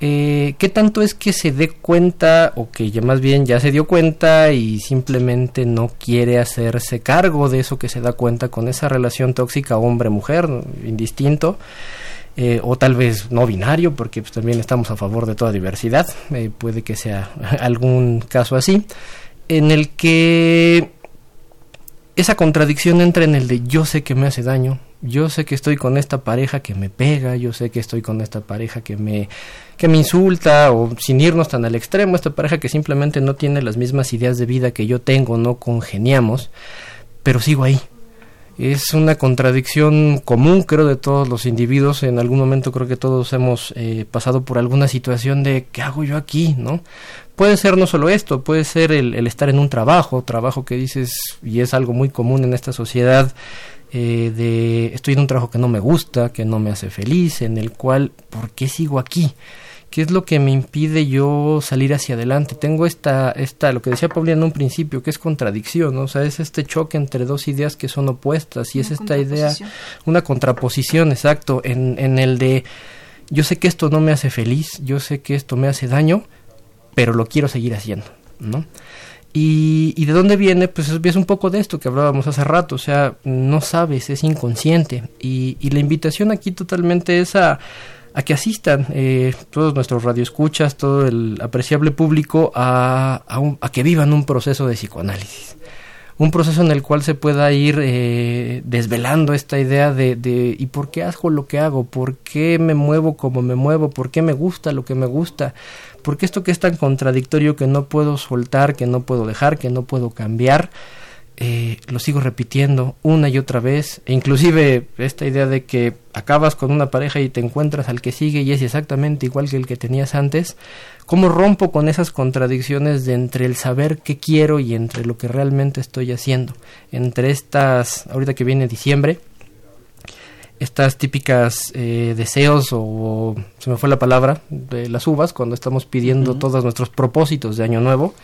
eh, ¿qué tanto es que se dé cuenta o que ya más bien ya se dio cuenta y simplemente no quiere hacerse cargo de eso que se da cuenta con esa relación tóxica hombre-mujer, indistinto? Eh, o tal vez no binario, porque pues, también estamos a favor de toda diversidad, eh, puede que sea algún caso así, en el que esa contradicción entra en el de yo sé que me hace daño, yo sé que estoy con esta pareja que me pega, yo sé que estoy con esta pareja que me que me insulta o sin irnos tan al extremo, esta pareja que simplemente no tiene las mismas ideas de vida que yo tengo, no congeniamos, pero sigo ahí. Es una contradicción común, creo, de todos los individuos. En algún momento creo que todos hemos eh, pasado por alguna situación de ¿qué hago yo aquí? ¿no? Puede ser no solo esto, puede ser el, estar en un trabajo, trabajo que dices, y es algo muy común en esta sociedad, eh, de estoy en un trabajo que no me gusta, que no me hace feliz, en el cual, ¿por qué sigo aquí? ¿Qué es lo que me impide yo salir hacia adelante? Tengo esta, esta, lo que decía Paulina en un principio, que es contradicción, o sea, es este choque entre dos ideas que son opuestas y es esta idea, una contraposición, exacto, en, en el de yo sé que esto no me hace feliz, yo sé que esto me hace daño, pero lo quiero seguir haciendo, ¿no? Y, y, de dónde viene, pues es un poco de esto que hablábamos hace rato, o sea, no sabes, es inconsciente. Y, y la invitación aquí totalmente es a, a que asistan eh, todos nuestros radioescuchas, todo el apreciable público a, que vivan un proceso de psicoanálisis. Un proceso en el cual se pueda ir eh, desvelando esta idea de, de ¿y por qué hago lo que hago? ¿Por qué me muevo como me muevo? ¿Por qué me gusta lo que me gusta? Porque esto que es tan contradictorio que no puedo soltar, que no puedo dejar, que no puedo cambiar, eh, lo sigo repitiendo una y otra vez, e inclusive esta idea de que acabas con una pareja y te encuentras al que sigue y es exactamente igual que el que tenías antes, ¿cómo rompo con esas contradicciones de entre el saber qué quiero y entre lo que realmente estoy haciendo? Entre estas, ahorita que viene diciembre, estas típicas eh, deseos o, se me fue la palabra de las uvas cuando estamos pidiendo todos nuestros propósitos de año nuevo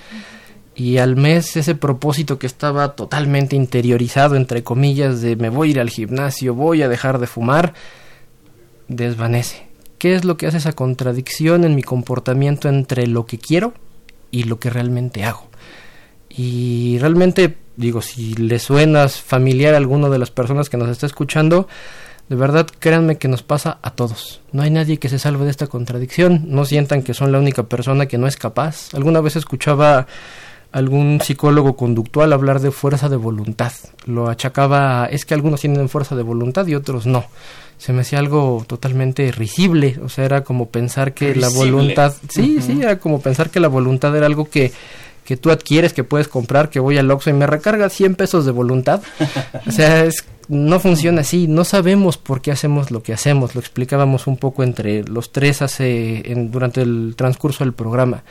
y al mes ese propósito que estaba totalmente interiorizado entre comillas de me voy a ir al gimnasio voy a dejar de fumar desvanece. Qué es lo que hace esa contradicción en mi comportamiento entre lo que quiero y lo que realmente hago y realmente digo si le suenas familiar a alguno de las personas que nos está escuchando de verdad, créanme que nos pasa a todos. No hay nadie que se salve de esta contradicción. No sientan que son la única persona que no es capaz. Alguna vez escuchaba algún psicólogo conductual hablar de fuerza de voluntad. Lo achacaba, es que algunos tienen fuerza de voluntad y otros no. Se me hacía algo totalmente risible, o sea, era como pensar que la voluntad, sí, sí, era como pensar que la voluntad era algo que que tú adquieres, que puedes comprar, que voy al Oxxo y me recarga 100 pesos de voluntad. o sea, es no funciona así, no sabemos por qué hacemos lo que hacemos, lo explicábamos un poco entre los tres hace en, durante el transcurso del programa.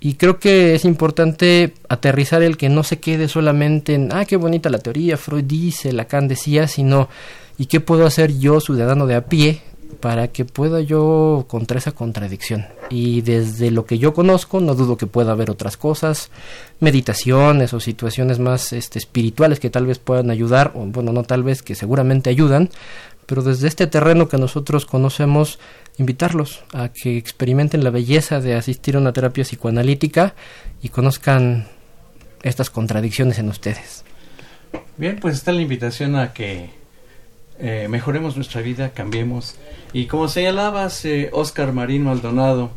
Y creo que es importante aterrizar el que no se quede solamente en, ah, qué bonita la teoría, Freud dice, Lacan decía, sino, ¿y qué puedo hacer yo, ciudadano de a pie, para que pueda yo contra esa contradicción? Y desde lo que yo conozco, no dudo que pueda haber otras cosas, meditaciones o situaciones más este, espirituales que tal vez puedan ayudar, o bueno, no tal vez, que seguramente ayudan, pero desde este terreno que nosotros conocemos, invitarlos a que experimenten la belleza de asistir a una terapia psicoanalítica y conozcan estas contradicciones en ustedes. Bien, pues está la invitación a que eh, mejoremos nuestra vida, cambiemos. Y como señalabas, eh, Oscar Marín Maldonado,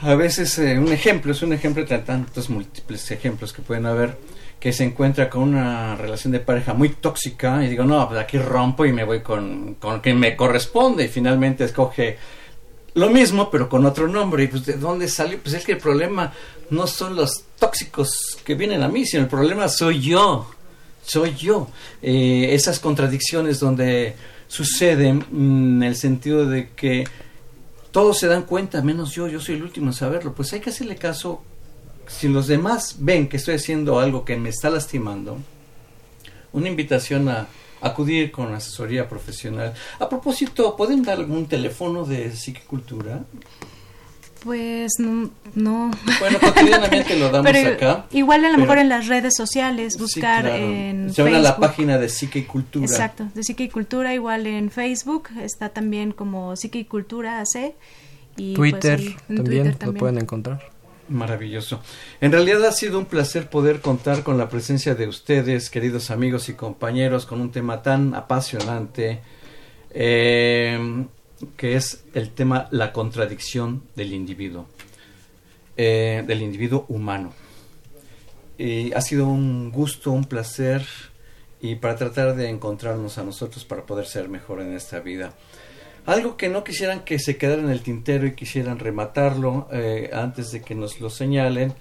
a veces eh, un ejemplo, es un ejemplo de tantos múltiples ejemplos que pueden haber que se encuentra con una relación de pareja muy tóxica y digo, no, pues aquí rompo y me voy con, con quien me corresponde y finalmente escoge lo mismo pero con otro nombre. Y pues de dónde salió pues es que el problema no son los tóxicos que vienen a mí sino el problema soy yo soy yo eh, esas contradicciones donde suceden mm, en el sentido de que todos se dan cuenta menos yo yo soy el último en saberlo pues hay que hacerle caso si los demás ven que estoy haciendo algo que me está lastimando, una invitación a acudir con asesoría profesional. A propósito, ¿pueden dar algún teléfono de psiquicultura? Pues no. no. Bueno, cotidianamente lo damos acá. Igual a lo mejor en las redes sociales, buscar en Se a la página de Psiquicultura. Exacto, de Psiquicultura, igual en Facebook, está también como Psiquicultura AC. Y pues Twitter, también, Twitter también lo pueden encontrar. Maravilloso. En realidad ha sido un placer poder contar con la presencia de ustedes, queridos amigos y compañeros, con un tema tan apasionante, eh, que es el tema la contradicción del individuo, eh, del individuo humano. Y ha sido un gusto, un placer, y para tratar de encontrarnos a nosotros para poder ser mejor en esta vida. Algo que no quisieran que se quedara en el tintero y quisieran rematarlo eh, antes de que nos lo señalen.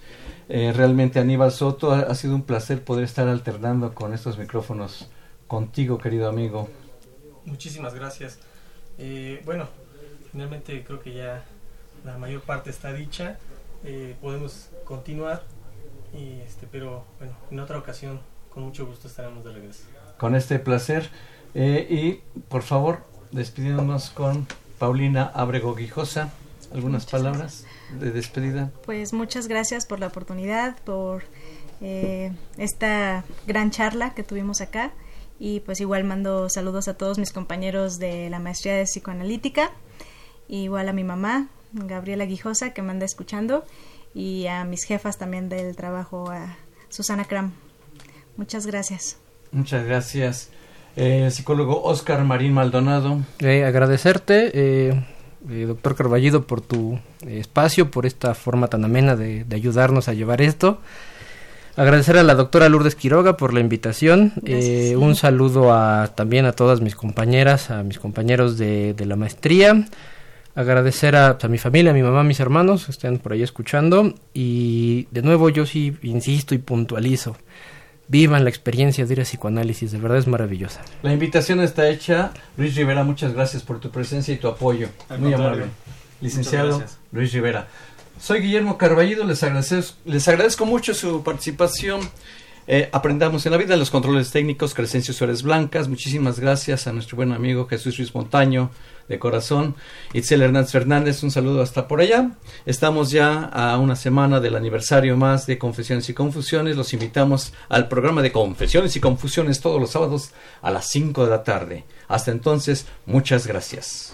Eh, realmente Aníbal Soto, ha, sido un placer poder estar alternando con estos micrófonos contigo, querido amigo. Muchísimas gracias. Eh, bueno, finalmente creo que ya la mayor parte está dicha. podemos continuar, y este, pero bueno, en otra ocasión con mucho gusto estaremos de regreso. Con este placer. y por favor, despidiéndonos con Paulina Abrego Guijosa. ¿Algunas palabras de despedida? Pues muchas gracias por la oportunidad, por eh, esta gran charla que tuvimos acá. Y pues igual mando saludos a todos mis compañeros de la maestría de psicoanalítica. Igual a mi mamá, Gabriela Guijosa, que me anda escuchando. Y a mis jefas también del trabajo, a Susana Cram. Muchas gracias. Muchas gracias eh, psicólogo Oscar Marín Maldonado. Eh, agradecerte, eh, eh, doctor Carballido, por tu espacio, por esta forma tan amena de, ayudarnos a llevar esto. Agradecer a la doctora Lourdes Quiroga por la invitación. un saludo a, también a todas mis compañeras, a mis compañeros de, la maestría. Agradecer a, a, mi familia, a mi mamá, a mis hermanos que estén por ahí escuchando. Y de nuevo yo sí insisto y puntualizo vivan la experiencia de ir a psicoanálisis, de verdad es maravillosa. La invitación está hecha. Luis Rivera, muchas gracias por tu presencia y tu apoyo. Muy amable. Licenciado Luis Rivera. Soy Guillermo Carballido, les agradezco, les agradezco mucho su participación. Eh, aprendamos en la vida los controles técnicos, Crescencio Suárez Blancas. Muchísimas gracias a nuestro buen amigo Jesús Luis Montaño, de corazón. Itzel Hernández Fernández, un saludo hasta por allá. Estamos ya a una semana del aniversario más de Confesiones y Confusiones. Los invitamos al programa de Confesiones y Confusiones todos los sábados a las 5 de la tarde. Hasta entonces, muchas gracias.